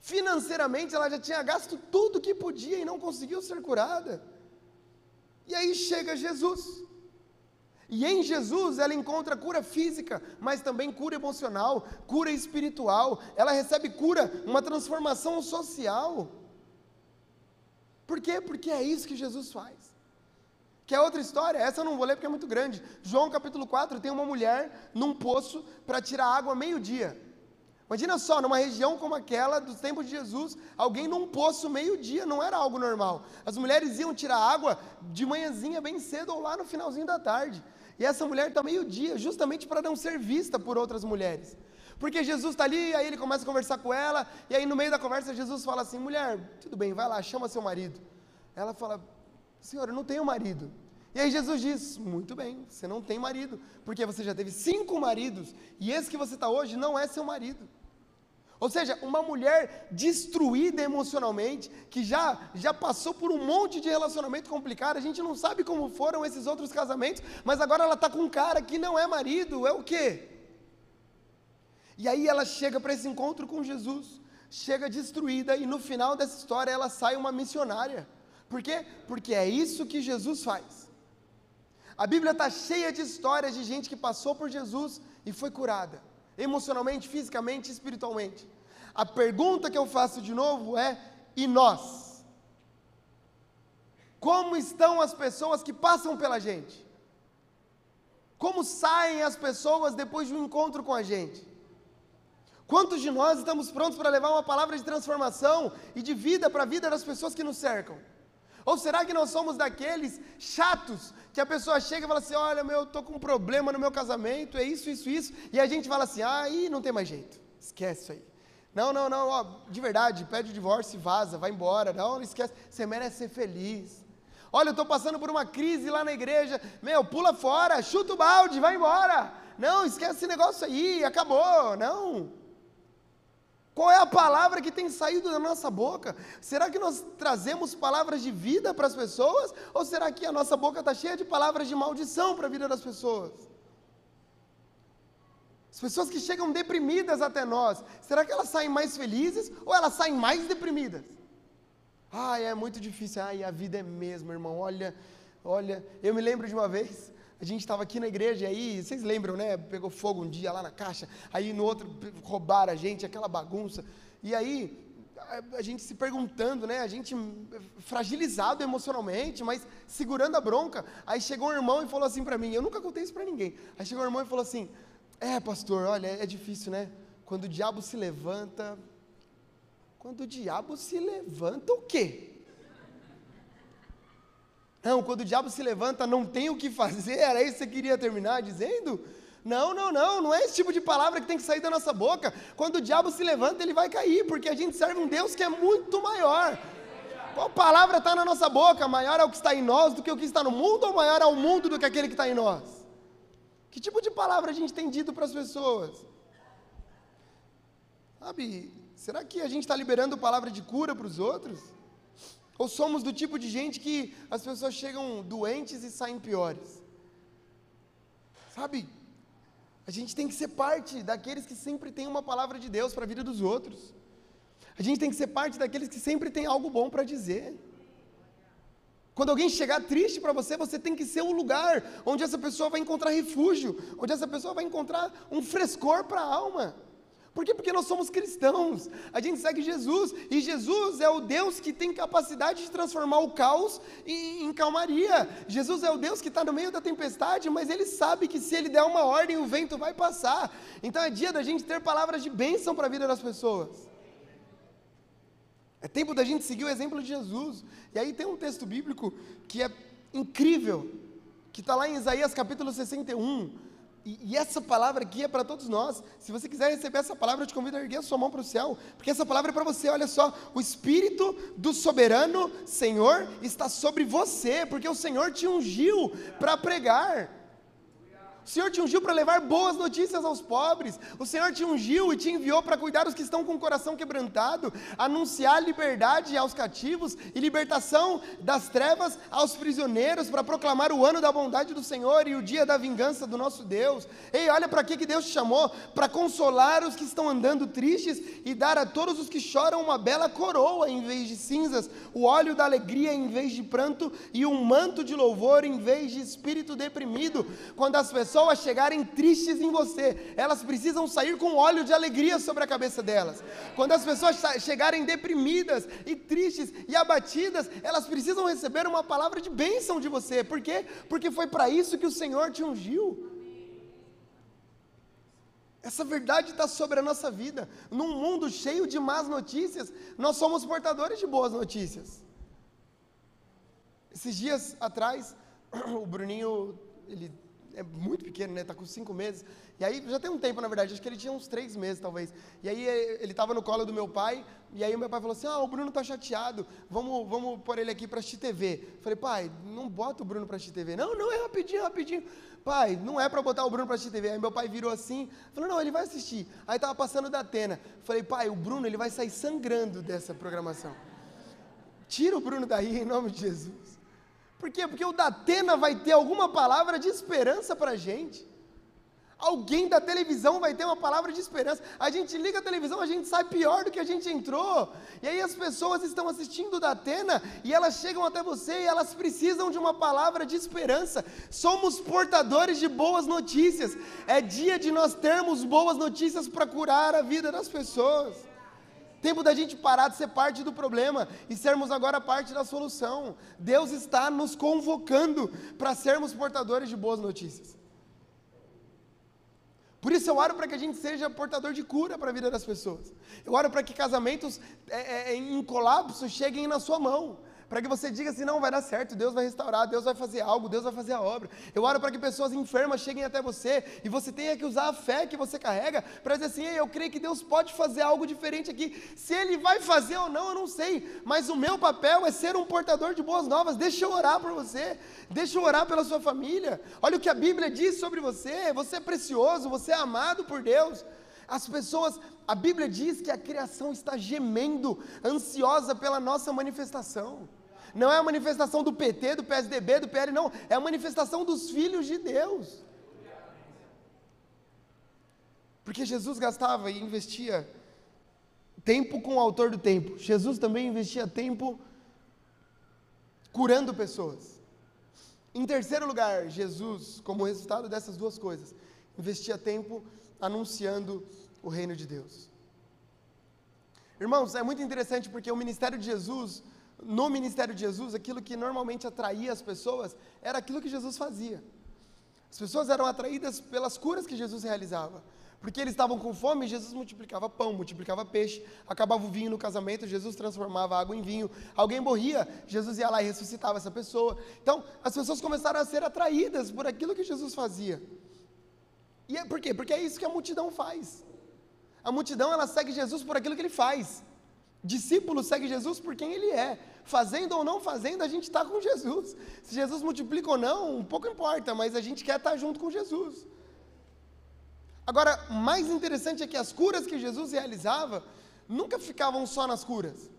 Financeiramente ela já tinha gasto tudo que podia e não conseguiu ser curada. E aí chega Jesus. E em Jesus ela encontra cura física, mas também cura emocional, cura espiritual. Ela recebe cura, uma transformação social. Por quê? Porque é isso que Jesus faz. Que é outra história, essa eu não vou ler porque é muito grande. João capítulo 4 tem uma mulher num poço para tirar água meio-dia. Imagina só, numa região como aquela dos tempos de Jesus, alguém num poço meio-dia não era algo normal. As mulheres iam tirar água de manhãzinha bem cedo ou lá no finalzinho da tarde. E essa mulher está meio-dia, justamente para não ser vista por outras mulheres. Porque Jesus está ali, aí ele começa a conversar com ela, e aí no meio da conversa Jesus fala assim: mulher, tudo bem, vai lá, chama seu marido. Ela fala: Senhor, eu não tenho marido. E aí Jesus diz: Muito bem, você não tem marido, porque você já teve cinco maridos, e esse que você está hoje não é seu marido. Ou seja, uma mulher destruída emocionalmente, que já, já passou por um monte de relacionamento complicado, a gente não sabe como foram esses outros casamentos, mas agora ela está com um cara que não é marido, é o quê? E aí ela chega para esse encontro com Jesus, chega destruída, e no final dessa história ela sai uma missionária. Por quê? Porque é isso que Jesus faz. A Bíblia está cheia de histórias de gente que passou por Jesus e foi curada emocionalmente, fisicamente, espiritualmente. A pergunta que eu faço de novo é: e nós? Como estão as pessoas que passam pela gente? Como saem as pessoas depois de um encontro com a gente? Quantos de nós estamos prontos para levar uma palavra de transformação e de vida para a vida das pessoas que nos cercam? Ou será que nós somos daqueles chatos que a pessoa chega e fala assim: Olha, meu, eu estou com um problema no meu casamento, é isso, isso, isso, e a gente fala assim: Ah, aí não tem mais jeito, esquece isso aí. Não, não, não, ó, de verdade, pede o divórcio vaza, vai embora. Não, não esquece, você merece ser feliz. Olha, eu estou passando por uma crise lá na igreja, meu, pula fora, chuta o balde, vai embora. Não, esquece esse negócio aí, acabou. Não. Qual é a palavra que tem saído da nossa boca? Será que nós trazemos palavras de vida para as pessoas? Ou será que a nossa boca está cheia de palavras de maldição para a vida das pessoas? As pessoas que chegam deprimidas até nós, será que elas saem mais felizes ou elas saem mais deprimidas? Ah, é muito difícil. Ai, a vida é mesmo, irmão. Olha, olha, eu me lembro de uma vez, A gente estava aqui na igreja e aí, vocês lembram, né? Pegou fogo um dia lá na caixa, aí no outro roubaram a gente, aquela bagunça. E aí, a, a gente se perguntando, né? A gente fragilizado emocionalmente, mas segurando a bronca. Aí chegou um irmão e falou assim para mim: Eu nunca contei isso para ninguém. Aí chegou um irmão e falou assim: É, pastor, olha, é difícil, né? Quando o diabo se levanta. Quando o diabo se levanta, o quê? Não, quando o diabo se levanta, não tem o que fazer, era isso que você queria terminar dizendo? Não, não, não, não é esse tipo de palavra que tem que sair da nossa boca. Quando o diabo se levanta, ele vai cair, porque a gente serve um Deus que é muito maior. Qual palavra está na nossa boca? Maior é o que está em nós do que o que está no mundo, ou maior é o mundo do que aquele que está em nós? Que tipo de palavra a gente tem dito para as pessoas? Sabe, será que a gente está liberando palavra de cura para os outros? Ou somos do tipo de gente que as pessoas chegam doentes e saem piores? Sabe? A gente tem que ser parte daqueles que sempre têm uma palavra de Deus para a vida dos outros. A gente tem que ser parte daqueles que sempre tem algo bom para dizer. Quando alguém chegar triste para você, você tem que ser o lugar onde essa pessoa vai encontrar refúgio, onde essa pessoa vai encontrar um frescor para a alma. Por quê? Porque nós somos cristãos, a gente segue Jesus, e Jesus é o Deus que tem capacidade de transformar o caos em, em calmaria. Jesus é o Deus que está no meio da tempestade, mas ele sabe que se ele der uma ordem, o vento vai passar. Então é dia da gente ter palavras de bênção para a vida das pessoas. É tempo da gente seguir o exemplo de Jesus. E aí tem um texto bíblico que é incrível, que está lá em Isaías capítulo 61 e, e, essa palavra aqui é para todos nós. Se você quiser receber essa palavra, eu te convido a erguer a sua mão para o céu, porque essa palavra é para você. Olha só, o Espírito do soberano Senhor está sobre você, porque o Senhor te ungiu para pregar. O Senhor te ungiu para levar boas notícias aos pobres. O Senhor te ungiu e te enviou para cuidar dos que estão com o coração quebrantado, anunciar liberdade aos cativos e libertação das trevas aos prisioneiros, para proclamar o ano da bondade do Senhor e o dia da vingança do nosso Deus. Ei, olha para que Deus te chamou: para consolar os que estão andando tristes e dar a todos os que choram uma bela coroa em vez de cinzas, o óleo da alegria em vez de pranto e um manto de louvor em vez de espírito deprimido. Quando as pessoas pessoas chegarem tristes em você, elas precisam sair com óleo de alegria sobre a cabeça delas. Quando as pessoas chegarem deprimidas e tristes e abatidas, elas precisam receber uma palavra de bênção de você. Por quê? Porque foi para isso que o Senhor te ungiu. Essa verdade está sobre a nossa vida. Num mundo cheio de más notícias, nós somos portadores de boas notícias. Esses dias atrás, o Bruninho, ele é muito pequeno, né? Tá com cinco meses. E aí, já tem um tempo, na verdade, acho que ele tinha uns três meses, talvez. E aí, ele estava no colo do meu pai, e aí o meu pai falou assim, ah, o Bruno tá chateado, vamos, vamos pôr ele aqui para assistir TV. Falei, pai, não bota o Bruno para assistir TV. Não, não, é rapidinho, rapidinho. Pai, não é para botar o Bruno para assistir TV. Aí meu pai virou assim, falou, não, ele vai assistir. Aí tava passando da Atena. Falei, pai, o Bruno, ele vai sair sangrando dessa programação. Tira o Bruno daí, em nome de Jesus. Por quê? Porque o Datena vai ter alguma palavra de esperança para a gente. Alguém da televisão vai ter uma palavra de esperança. A gente liga a televisão, a gente sai pior do que a gente entrou. E aí as pessoas estão assistindo da Atena e elas chegam até você e elas precisam de uma palavra de esperança. Somos portadores de boas notícias. É dia de nós termos boas notícias para curar a vida das pessoas. Tempo da gente parar de ser parte do problema e sermos agora parte da solução. Deus está nos convocando para sermos portadores de boas notícias. Por isso eu oro para que a gente seja portador de cura para a vida das pessoas. Eu oro para que casamentos é, é, em colapso cheguem na sua mão para que você diga assim: não, vai dar certo, Deus vai restaurar, Deus vai fazer algo, Deus vai fazer a obra. Eu oro para que pessoas enfermas cheguem até você e você tenha que usar a fé que você carrega para dizer assim: eu creio que Deus pode fazer algo diferente aqui. Se Ele vai fazer ou não, eu não sei, mas o meu papel é ser um portador de boas novas. Deixa eu orar por você, deixa eu orar pela sua família. Olha o que a Bíblia diz sobre você: você é precioso, você é amado por Deus. As pessoas, a Bíblia diz que a criação está gemendo, ansiosa pela nossa manifestação. Não é a manifestação do PT, do PSDB, do PL, não. É a manifestação dos filhos de Deus. Porque Jesus gastava e investia tempo com o autor do tempo. Jesus também investia tempo curando pessoas. Em terceiro lugar, Jesus, como resultado dessas duas coisas, investia tempo anunciando o reino de Deus. Irmãos, é muito interessante porque o ministério de Jesus, no ministério de Jesus, aquilo que normalmente atraía as pessoas era aquilo que Jesus fazia. As pessoas eram atraídas pelas curas que Jesus realizava. Porque eles estavam com fome, Jesus multiplicava pão, multiplicava peixe, acabava o vinho no casamento, Jesus transformava água em vinho. Alguém morria, Jesus ia lá e ressuscitava essa pessoa. Então, as pessoas começaram a ser atraídas por aquilo que Jesus fazia. E é por quê? Porque é isso que a multidão faz. A multidão ela segue Jesus por aquilo que ele faz. Discípulo segue Jesus por quem ele é. Fazendo ou não fazendo, a gente está com Jesus. Se Jesus multiplica ou não, um pouco importa, mas a gente quer estar tá junto com Jesus. Agora, mais interessante é que as curas que Jesus realizava nunca ficavam só nas curas.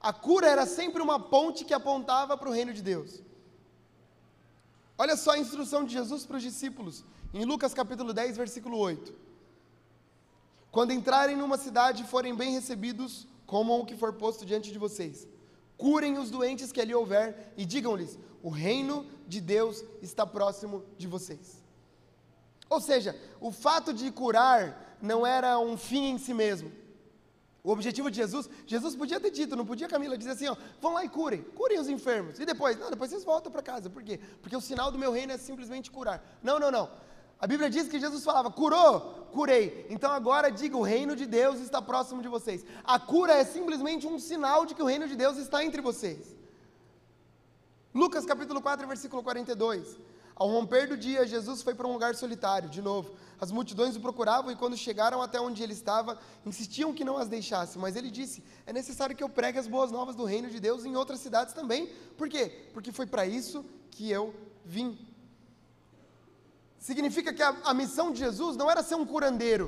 A cura era sempre uma ponte que apontava para o reino de Deus. Olha só a instrução de Jesus para os discípulos, em Lucas capítulo 10, versículo 8. Quando entrarem numa cidade e forem bem recebidos, comam o que for posto diante de vocês. Curem os doentes que ali houver e digam-lhes: o reino de Deus está próximo de vocês. Ou seja, o fato de curar não era um fim em si mesmo. O objetivo de Jesus, Jesus podia ter dito, não podia Camila dizer assim, ó, vão lá e curem, curem os enfermos. E depois, não, depois vocês voltam para casa. Por quê? Porque o sinal do meu reino é simplesmente curar. Não, não, não. A Bíblia diz que Jesus falava, curou, curei. Então agora diga, o reino de Deus está próximo de vocês. A cura é simplesmente um sinal de que o reino de Deus está entre vocês. Lucas capítulo 4, versículo 42. Ao romper do dia, Jesus foi para um lugar solitário, de novo. As multidões o procuravam e, quando chegaram até onde ele estava, insistiam que não as deixasse. Mas ele disse: É necessário que eu pregue as boas novas do reino de Deus em outras cidades também. Por quê? Porque foi para isso que eu vim. Significa que a, a missão de Jesus não era ser um curandeiro.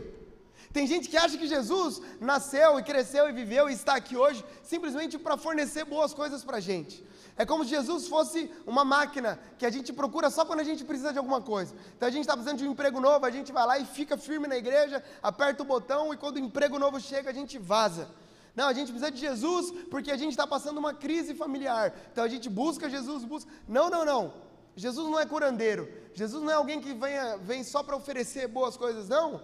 Tem gente que acha que Jesus nasceu e cresceu e viveu e está aqui hoje simplesmente para fornecer boas coisas para a gente. É como se Jesus fosse uma máquina que a gente procura só quando a gente precisa de alguma coisa. Então a gente está precisando de um emprego novo, a gente vai lá e fica firme na igreja, aperta o botão e quando o emprego novo chega a gente vaza. Não, a gente precisa de Jesus porque a gente está passando uma crise familiar. Então a gente busca Jesus, busca. Não, não, não. Jesus não é curandeiro. Jesus não é alguém que venha, vem só para oferecer boas coisas, não.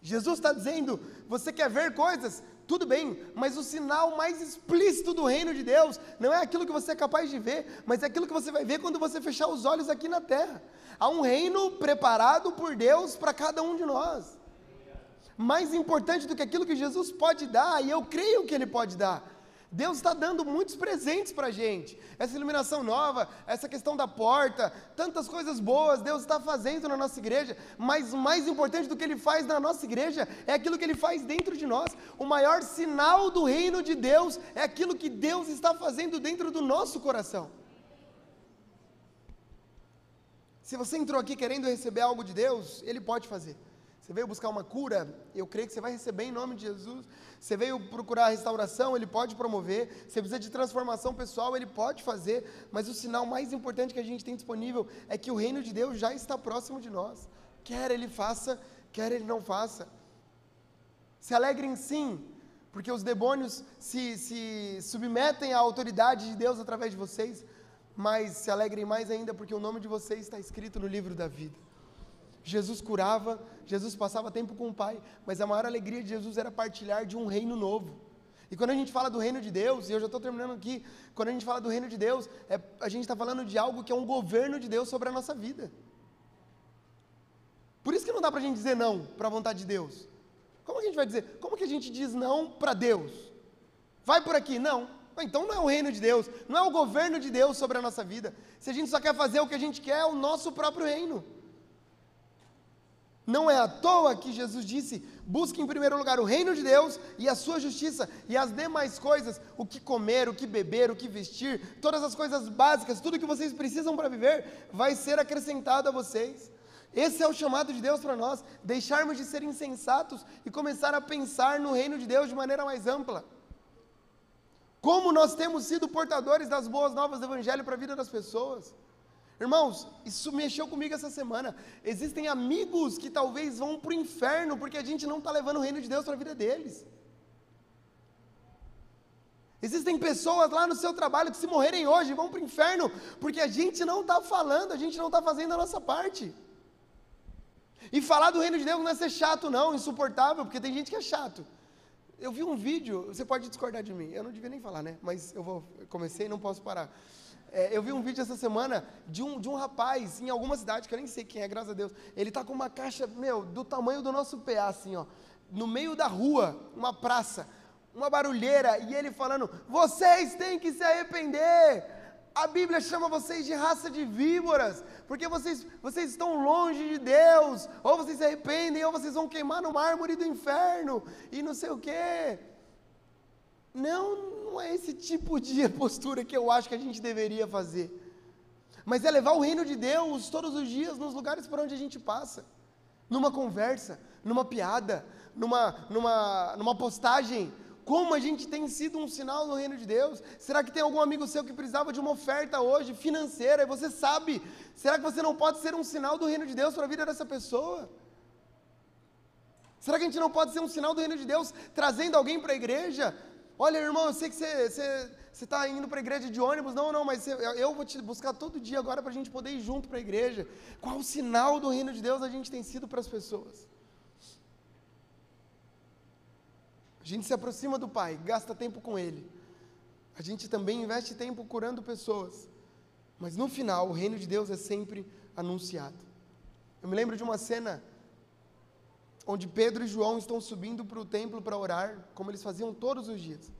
Jesus está dizendo: você quer ver coisas? Tudo bem, mas o sinal mais explícito do reino de Deus não é aquilo que você é capaz de ver, mas é aquilo que você vai ver quando você fechar os olhos aqui na terra. Há um reino preparado por Deus para cada um de nós. Mais importante do que aquilo que Jesus pode dar, e eu creio que Ele pode dar, Deus está dando muitos presentes para a gente. Essa iluminação nova, essa questão da porta, tantas coisas boas Deus está fazendo na nossa igreja. Mas o mais importante do que Ele faz na nossa igreja é aquilo que Ele faz dentro de nós. O maior sinal do reino de Deus é aquilo que Deus está fazendo dentro do nosso coração. Se você entrou aqui querendo receber algo de Deus, Ele pode fazer. Você veio buscar uma cura, eu creio que você vai receber em nome de Jesus. Você veio procurar restauração, Ele pode promover. Você precisa de transformação pessoal, Ele pode fazer. Mas o sinal mais importante que a gente tem disponível é que o reino de Deus já está próximo de nós. Quer Ele faça, quer Ele não faça. Se alegrem sim, porque os demônios se, se submetem à autoridade de Deus através de vocês. Mas se alegrem mais ainda, porque o nome de vocês está escrito no livro da vida. Jesus curava, Jesus passava tempo com o Pai, mas a maior alegria de Jesus era partilhar de um reino novo. E quando a gente fala do reino de Deus, e eu já estou terminando aqui, quando a gente fala do reino de Deus, é, a gente está falando de algo que é um governo de Deus sobre a nossa vida. Por isso que não dá para a gente dizer não para a vontade de Deus. Como que a gente vai dizer? Como que a gente diz não para Deus? Vai por aqui, não. Então não é o reino de Deus, não é o governo de Deus sobre a nossa vida. Se a gente só quer fazer o que a gente quer, é o nosso próprio reino. Não é à toa que Jesus disse: busque em primeiro lugar o reino de Deus e a sua justiça, e as demais coisas, o que comer, o que beber, o que vestir, todas as coisas básicas, tudo que vocês precisam para viver, vai ser acrescentado a vocês. Esse é o chamado de Deus para nós, deixarmos de ser insensatos e começar a pensar no reino de Deus de maneira mais ampla. Como nós temos sido portadores das boas novas do Evangelho para a vida das pessoas. Irmãos, isso mexeu comigo essa semana. Existem amigos que talvez vão para o inferno porque a gente não está levando o reino de Deus para a vida deles. Existem pessoas lá no seu trabalho que, se morrerem hoje, vão para o inferno, porque a gente não está falando, a gente não está fazendo a nossa parte. E falar do reino de Deus não é ser chato, não, insuportável, porque tem gente que é chato. Eu vi um vídeo, você pode discordar de mim, eu não devia nem falar, né? Mas eu vou, comecei e não posso parar. É, eu vi um vídeo essa semana de um, de um rapaz em alguma cidade, que eu nem sei quem é, graças a Deus. Ele tá com uma caixa, meu, do tamanho do nosso PA, assim, ó, no meio da rua, uma praça uma barulheira, e ele falando: vocês têm que se arrepender. A Bíblia chama vocês de raça de víboras, porque vocês, vocês estão longe de Deus, ou vocês se arrependem, ou vocês vão queimar no mármore do inferno, e não sei o quê. Não, não é esse tipo de postura que eu acho que a gente deveria fazer. Mas é levar o reino de Deus todos os dias nos lugares por onde a gente passa. Numa conversa, numa piada, numa, numa, numa postagem, como a gente tem sido um sinal no reino de Deus? Será que tem algum amigo seu que precisava de uma oferta hoje financeira e você sabe? Será que você não pode ser um sinal do reino de Deus para a vida dessa pessoa? Será que a gente não pode ser um sinal do reino de Deus trazendo alguém para a igreja? Olha, irmão, eu sei que você está indo para a igreja de ônibus. Não, não, mas você, eu vou te buscar todo dia agora para a gente poder ir junto para a igreja. Qual o sinal do reino de Deus a gente tem sido para as pessoas? A gente se aproxima do Pai, gasta tempo com Ele. A gente também investe tempo curando pessoas. Mas no final, o reino de Deus é sempre anunciado. Eu me lembro de uma cena onde Pedro e João estão subindo para o templo para orar, como eles faziam todos os dias.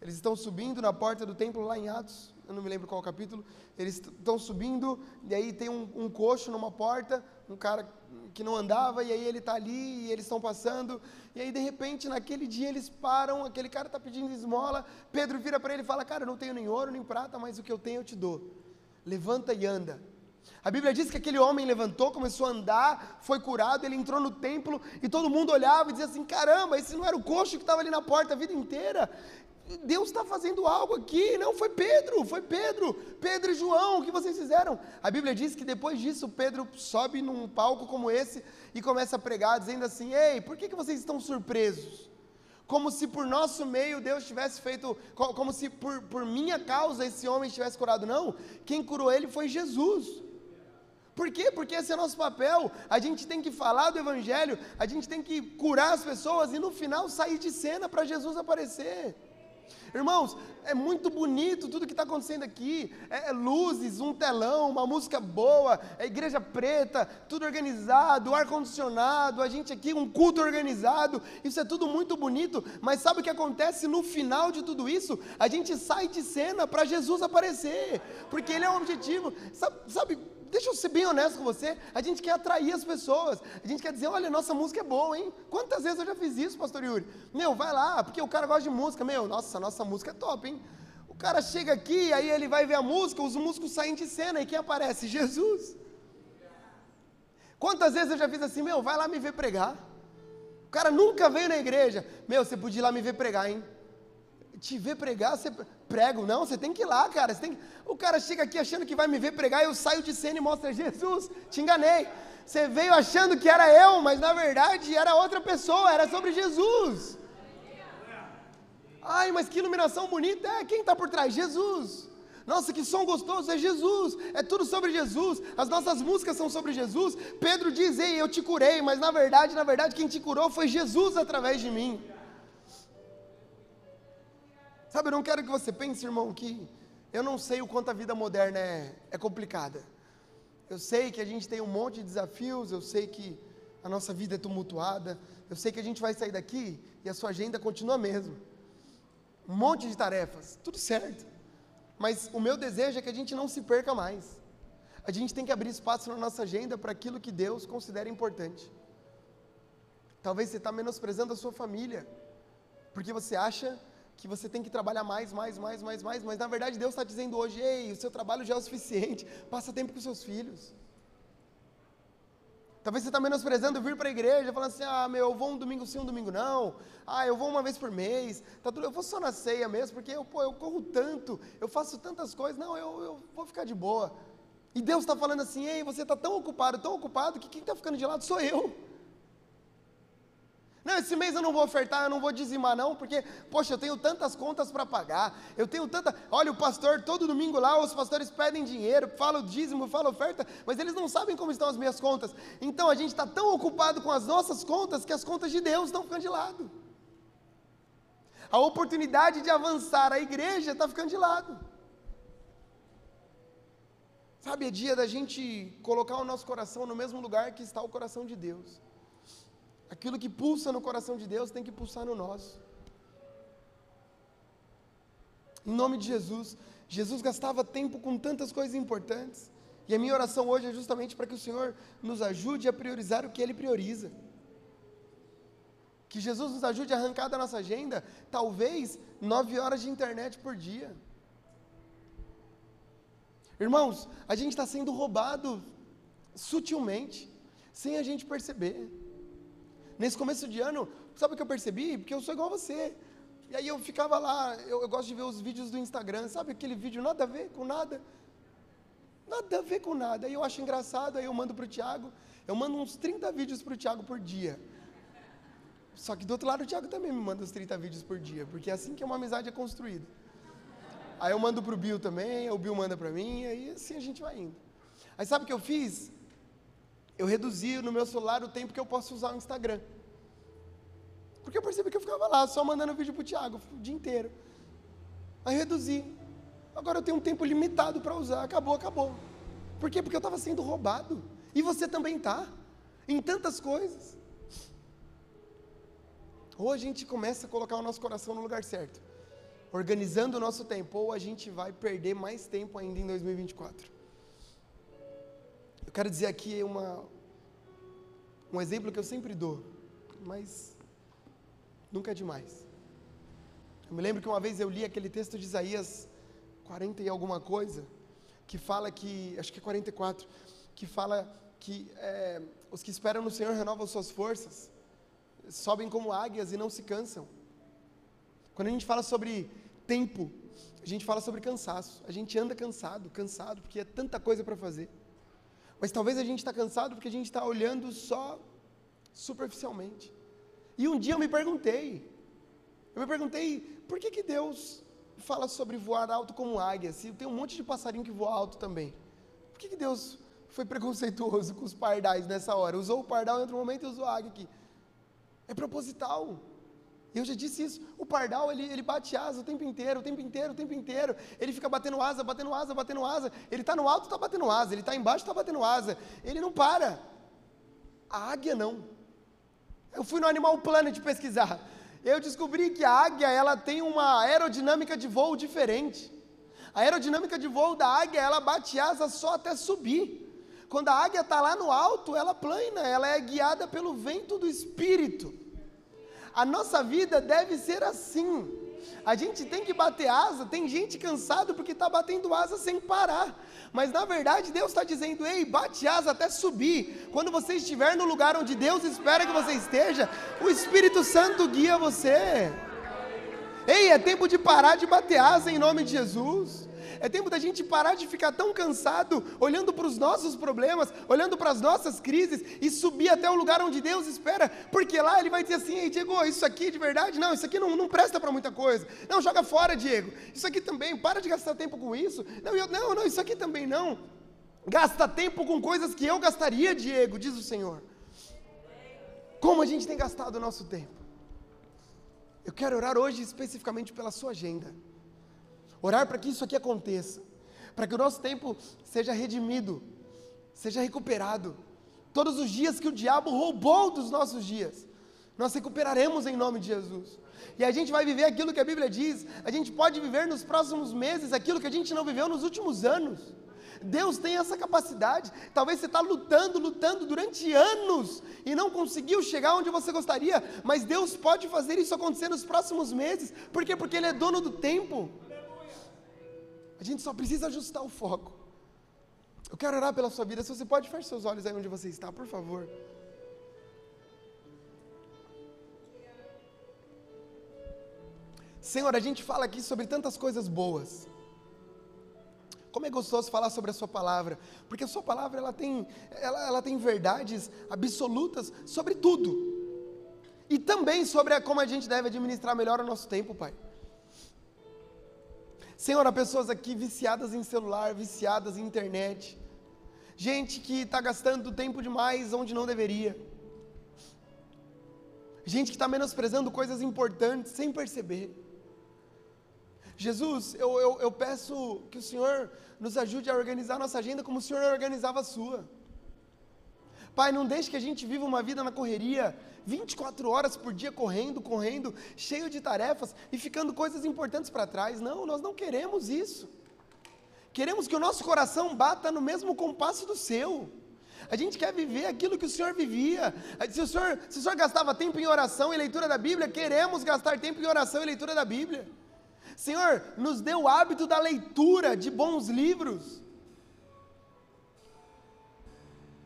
Eles estão subindo na porta do templo lá em Atos, eu não me lembro qual capítulo. Eles estão subindo, e aí tem um, um coxo numa porta, um cara que não andava, e aí ele está ali, e eles estão passando, e aí de repente, naquele dia, eles param, aquele cara está pedindo esmola, Pedro vira para ele e fala, cara, eu não tenho nem ouro nem prata, mas o que eu tenho eu te dou, levanta e anda. A Bíblia diz que aquele homem levantou, começou a andar, foi curado, ele entrou no templo, e todo mundo olhava e dizia assim, caramba, esse não era o coxo que estava ali na porta a vida inteira, Deus está fazendo algo aqui. Não, foi Pedro, foi Pedro, Pedro e João, o que vocês fizeram? A Bíblia diz que depois disso, Pedro sobe num palco como esse e começa a pregar, dizendo assim: Ei, por que, que vocês estão surpresos? Como se por nosso meio Deus tivesse feito, como se por, por minha causa esse homem estivesse curado. Não, quem curou ele foi Jesus. Por quê? Porque esse é nosso papel. A gente tem que falar do Evangelho, a gente tem que curar as pessoas e no final sair de cena para Jesus aparecer. Irmãos, é muito bonito tudo que está acontecendo aqui. É, é, luzes, um telão, uma música boa, é igreja preta, tudo organizado, ar-condicionado, a gente aqui, um culto organizado. Isso é tudo muito bonito, mas sabe o que acontece no final de tudo isso? A gente sai de cena para Jesus aparecer, porque Ele é o objetivo. Sabe, sabe deixa eu ser bem honesto com você, a gente quer atrair as pessoas, a gente quer dizer, olha, nossa música é boa, hein? Quantas vezes eu já fiz isso, pastor Yuri? Meu, vai lá, porque o cara gosta de música, meu, nossa, nossa música é top, hein? O cara chega aqui, aí ele vai ver a música, os músicos saem de cena, e quem aparece? Jesus. Quantas vezes eu já fiz assim, meu, vai lá me ver pregar. O cara nunca veio na igreja, meu, você podia ir lá me ver pregar, hein? Te ver pregar, você prego, não, você tem que ir lá, cara. Você tem que... O cara chega aqui achando que vai me ver pregar, eu saio de cena e mostro Jesus, te enganei. Você veio achando que era eu, mas na verdade era outra pessoa, era sobre Jesus. Ai, mas que iluminação bonita é, quem está por trás? Jesus. Nossa, que som gostoso, é Jesus, é tudo sobre Jesus, as nossas músicas são sobre Jesus. Pedro diz, ei, eu te curei, mas na verdade, na verdade, quem te curou foi Jesus através de mim. Sabe, eu não quero que você pense, irmão, que eu não sei o quanto a vida moderna é, é complicada. Eu sei que a gente tem um monte de desafios, eu sei que a nossa vida é tumultuada, eu sei que a gente vai sair daqui e a sua agenda continua a mesma. Um monte de tarefas, tudo certo. Mas o meu desejo é que a gente não se perca mais. A gente tem que abrir espaço na nossa agenda para aquilo que Deus considera importante. Talvez você está menosprezando a sua família, porque você acha que você tem que trabalhar mais, mais, mais, mais, mais, mas na verdade Deus está dizendo hoje, ei, o seu trabalho já é o suficiente, passa tempo com seus filhos. Talvez você está menosprezando vir para a igreja, falando assim, ah, meu, eu vou um domingo sim, um domingo não, ah, eu vou uma vez por mês, tá tudo, eu vou só na ceia mesmo, porque eu, pô, eu corro tanto, eu faço tantas coisas, não, eu, eu vou ficar de boa. E Deus está falando assim, ei, você está tão ocupado, tão ocupado, que quem está ficando de lado sou eu. Não, esse mês eu não vou ofertar, eu não vou dizimar, não, porque, poxa, eu tenho tantas contas para pagar, eu tenho tanta. Olha, o pastor, todo domingo lá, os pastores pedem dinheiro, falam dízimo, falam oferta, mas eles não sabem como estão as minhas contas. Então a gente está tão ocupado com as nossas contas que as contas de Deus estão ficando de lado. A oportunidade de avançar a igreja está ficando de lado. Sabe, é dia da gente colocar o nosso coração no mesmo lugar que está o coração de Deus. Aquilo que pulsa no coração de Deus tem que pulsar no nosso. Em nome de Jesus, Jesus gastava tempo com tantas coisas importantes. E a minha oração hoje é justamente para que o Senhor nos ajude a priorizar o que Ele prioriza. Que Jesus nos ajude a arrancar da nossa agenda, talvez, nove horas de internet por dia. Irmãos, a gente está sendo roubado sutilmente, sem a gente perceber. Nesse começo de ano, sabe o que eu percebi? Porque eu sou igual a você. E aí eu ficava lá, eu, eu, gosto de ver os vídeos do Instagram, sabe aquele vídeo nada a ver com nada? Nada a ver com nada. Aí eu acho engraçado, aí eu mando para o Tiago, eu mando uns 30 vídeos para o Tiago por dia. Só que do outro lado o Tiago também me manda uns 30 vídeos por dia, porque é assim que uma amizade é construída. Aí eu mando para o Bill também, o Bill manda para mim, aí assim a gente vai indo. Aí sabe o que eu fiz? Eu reduzi no meu celular o tempo que eu posso usar o Instagram. Porque eu percebi que eu ficava lá só mandando vídeo pro Thiago o dia inteiro. Aí reduzi. Agora eu tenho um tempo limitado para usar. Acabou, acabou. Por quê? Porque eu estava sendo roubado. E você também está. Em tantas coisas. Ou a gente começa a colocar o nosso coração no lugar certo, organizando o nosso tempo, ou a gente vai perder mais tempo ainda em 2024. Eu quero dizer aqui uma, um exemplo que eu sempre dou, mas nunca é demais. Eu me lembro que uma vez eu li aquele texto de Isaías 40 e alguma coisa, que fala que, acho que é 44, que fala que é, os que esperam no Senhor renovam suas forças, sobem como águias e não se cansam. Quando a gente fala sobre tempo, a gente fala sobre cansaço. A gente anda cansado, cansado, porque é tanta coisa para fazer. Mas talvez a gente está cansado porque a gente está olhando só superficialmente. E um dia eu me perguntei, eu me perguntei, por que, que Deus fala sobre voar alto como águia, se tem um monte de passarinho que voa alto também? Por que, que Deus foi preconceituoso com os pardais nessa hora? Usou o pardal em outro momento e usou a águia aqui. É proposital. Eu já disse isso. O pardal, ele, ele bate asa o tempo inteiro, o tempo inteiro, o tempo inteiro. Ele fica batendo asa, batendo asa, batendo asa. Ele está no alto, está batendo asa. Ele está embaixo, está batendo asa. Ele não para. A águia não. Eu fui no Animal Planet pesquisar. Eu descobri que a águia, ela tem uma aerodinâmica de voo diferente. A aerodinâmica de voo da águia, ela bate asa só até subir. Quando a águia está lá no alto, ela plana, ela é guiada pelo vento do espírito. A nossa vida deve ser assim. A gente tem que bater asa, tem gente cansado porque está batendo asa sem parar. Mas na verdade Deus está dizendo: ei, bate asa até subir. Quando você estiver no lugar onde Deus espera que você esteja, o Espírito Santo guia você. Ei, é tempo de parar de bater asa em nome de Jesus. É tempo da gente parar de ficar tão cansado, olhando para os nossos problemas, olhando para as nossas crises e subir até o lugar onde Deus espera, porque lá Ele vai dizer assim: Ei, Diego, isso aqui de verdade? Não, isso aqui não, não presta para muita coisa. Não, joga fora, Diego. Isso aqui também, para de gastar tempo com isso. Não, eu, não, não, isso aqui também não. Gasta tempo com coisas que eu gastaria, Diego, diz o Senhor. Como a gente tem gastado o nosso tempo? Eu quero orar hoje especificamente pela sua agenda. Orar para que isso aqui aconteça, para que o nosso tempo seja redimido, seja recuperado. Todos os dias que o diabo roubou dos nossos dias, nós recuperaremos em nome de Jesus. E a gente vai viver aquilo que a Bíblia diz, a gente pode viver nos próximos meses aquilo que a gente não viveu nos últimos anos. Deus tem essa capacidade. Talvez você está lutando, lutando durante anos e não conseguiu chegar onde você gostaria, mas Deus pode fazer isso acontecer nos próximos meses. Por quê? Porque Ele é dono do tempo. A gente só precisa ajustar o foco. Eu quero orar pela sua vida. Se você pode, feche seus olhos aí onde você está, por favor. Senhor, a gente fala aqui sobre tantas coisas boas. Como é gostoso falar sobre a sua palavra, porque a sua palavra ela tem, ela, ela tem verdades absolutas sobre tudo. E também sobre a, como a gente deve administrar melhor o nosso tempo, Pai. Senhor, há pessoas aqui viciadas em celular, viciadas em internet. Gente que está gastando tempo demais onde não deveria. Gente que está menosprezando coisas importantes sem perceber. Jesus, eu, eu, eu peço que o Senhor nos ajude a organizar a nossa agenda como o Senhor organizava a sua. Pai, não deixe que a gente viva uma vida na correria, 24 horas por dia correndo, correndo, cheio de tarefas e ficando coisas importantes para trás. Não, nós não queremos isso. Queremos que o nosso coração bata no mesmo compasso do seu. A gente quer viver aquilo que o Senhor vivia. Se o Senhor, se o Senhor gastava tempo em oração e leitura da Bíblia, queremos gastar tempo em oração e leitura da Bíblia. Senhor, nos dê o hábito da leitura de bons livros.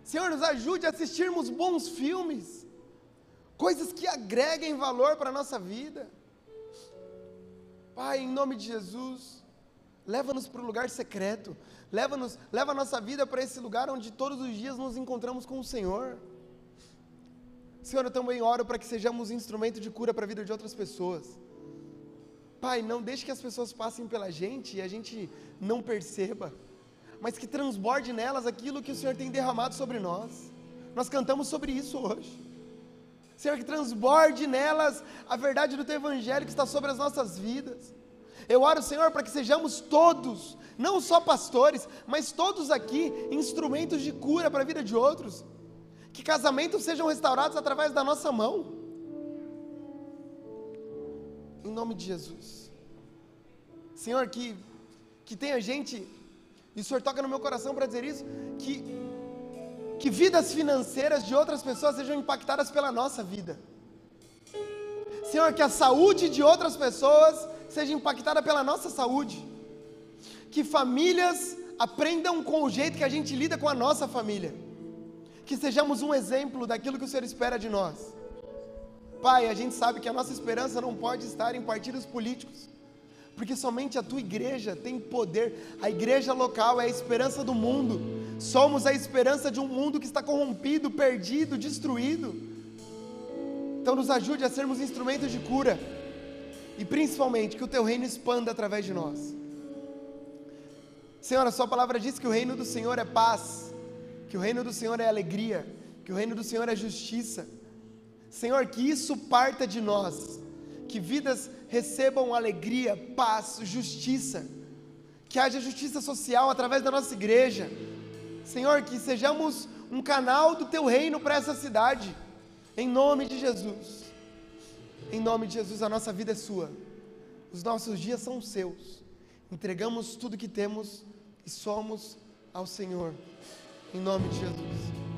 Senhor, nos ajude a assistirmos bons filmes, coisas que agreguem valor para a nossa vida. Pai, em nome de Jesus, leva-nos para o lugar secreto, leva-nos, leva a nossa vida para esse lugar onde todos os dias nos encontramos com o Senhor. Senhor, eu também oro para que sejamos instrumento de cura para a vida de outras pessoas. Pai, não deixe que as pessoas passem pela gente e a gente não perceba, mas que transborde nelas aquilo que o Senhor tem derramado sobre nós. Nós cantamos sobre isso hoje. Senhor, que transborde nelas a verdade do Teu Evangelho que está sobre as nossas vidas. Eu oro, Senhor, para que sejamos todos, não só pastores, mas todos aqui, instrumentos de cura para a vida de outros. Que casamentos sejam restaurados através da nossa mão em nome de Jesus. Senhor, que, que tenha gente, e o Senhor toca no meu coração para dizer isso, que, que vidas financeiras de outras pessoas sejam impactadas pela nossa vida. Senhor, que a saúde de outras pessoas seja impactada pela nossa saúde. Que famílias aprendam com o jeito que a gente lida com a nossa família. Que sejamos um exemplo daquilo que o Senhor espera de nós. Pai, a gente sabe que a nossa esperança não pode estar em partidos políticos, porque somente a tua igreja tem poder. A igreja local é a esperança do mundo. Somos a esperança de um mundo que está corrompido, perdido, destruído. Então nos ajude a sermos instrumentos de cura e principalmente que o teu reino expanda através de nós. Senhor, a sua palavra diz que o reino do Senhor é paz, que o reino do Senhor é alegria, que o reino do Senhor é justiça. Senhor, que isso parta de nós, que vidas recebam alegria, paz, justiça, que haja justiça social através da nossa igreja. Senhor, que sejamos um canal do teu reino para essa cidade, em nome de Jesus. Em nome de Jesus, a nossa vida é sua, os nossos dias são seus. Entregamos tudo que temos e somos ao Senhor, em nome de Jesus.